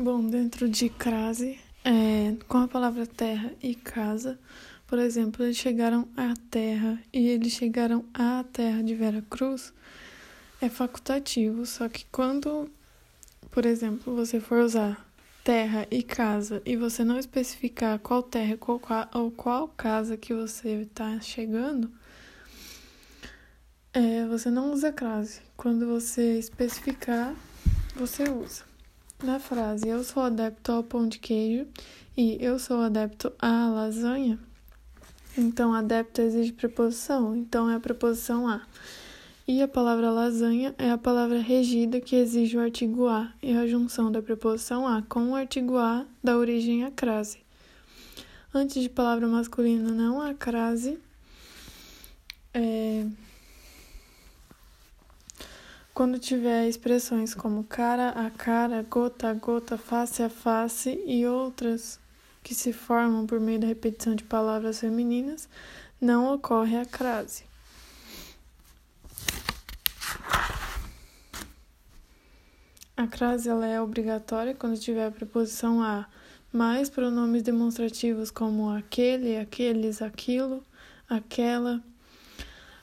Bom, dentro de crase, é, com a palavra terra e casa, por exemplo, eles chegaram à terra e eles chegaram à terra de Vera Cruz, é facultativo, só que quando, por exemplo, você for usar terra e casa e você não especificar qual terra qual, ou qual casa que você está chegando, é, você não usa crase. Quando você especificar, você usa. Na frase eu sou adepto ao pão de queijo e eu sou adepto à lasanha, então adepto exige preposição, então é a preposição a. E a palavra lasanha é a palavra regida que exige o artigo a e a junção da preposição a com o artigo a dá origem à crase. Antes de palavra masculina não há crase. É... Quando tiver expressões como cara a cara, gota a gota, face a face e outras que se formam por meio da repetição de palavras femininas, não ocorre a crase. A crase ela é obrigatória quando tiver a preposição a, mais pronomes demonstrativos como aquele, aqueles, aquilo, aquela.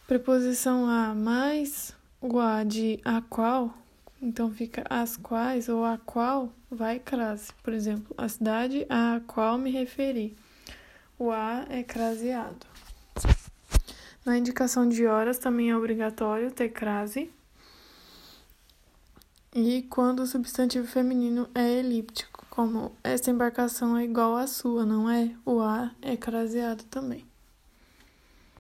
Preposição a mais o a de a qual, então fica as quais ou a qual vai crase. Por exemplo, a cidade a qual me referi. O a é craseado. Na indicação de horas também é obrigatório ter crase. E quando o substantivo feminino é elíptico, como essa embarcação é igual à sua, não é? O a é craseado também.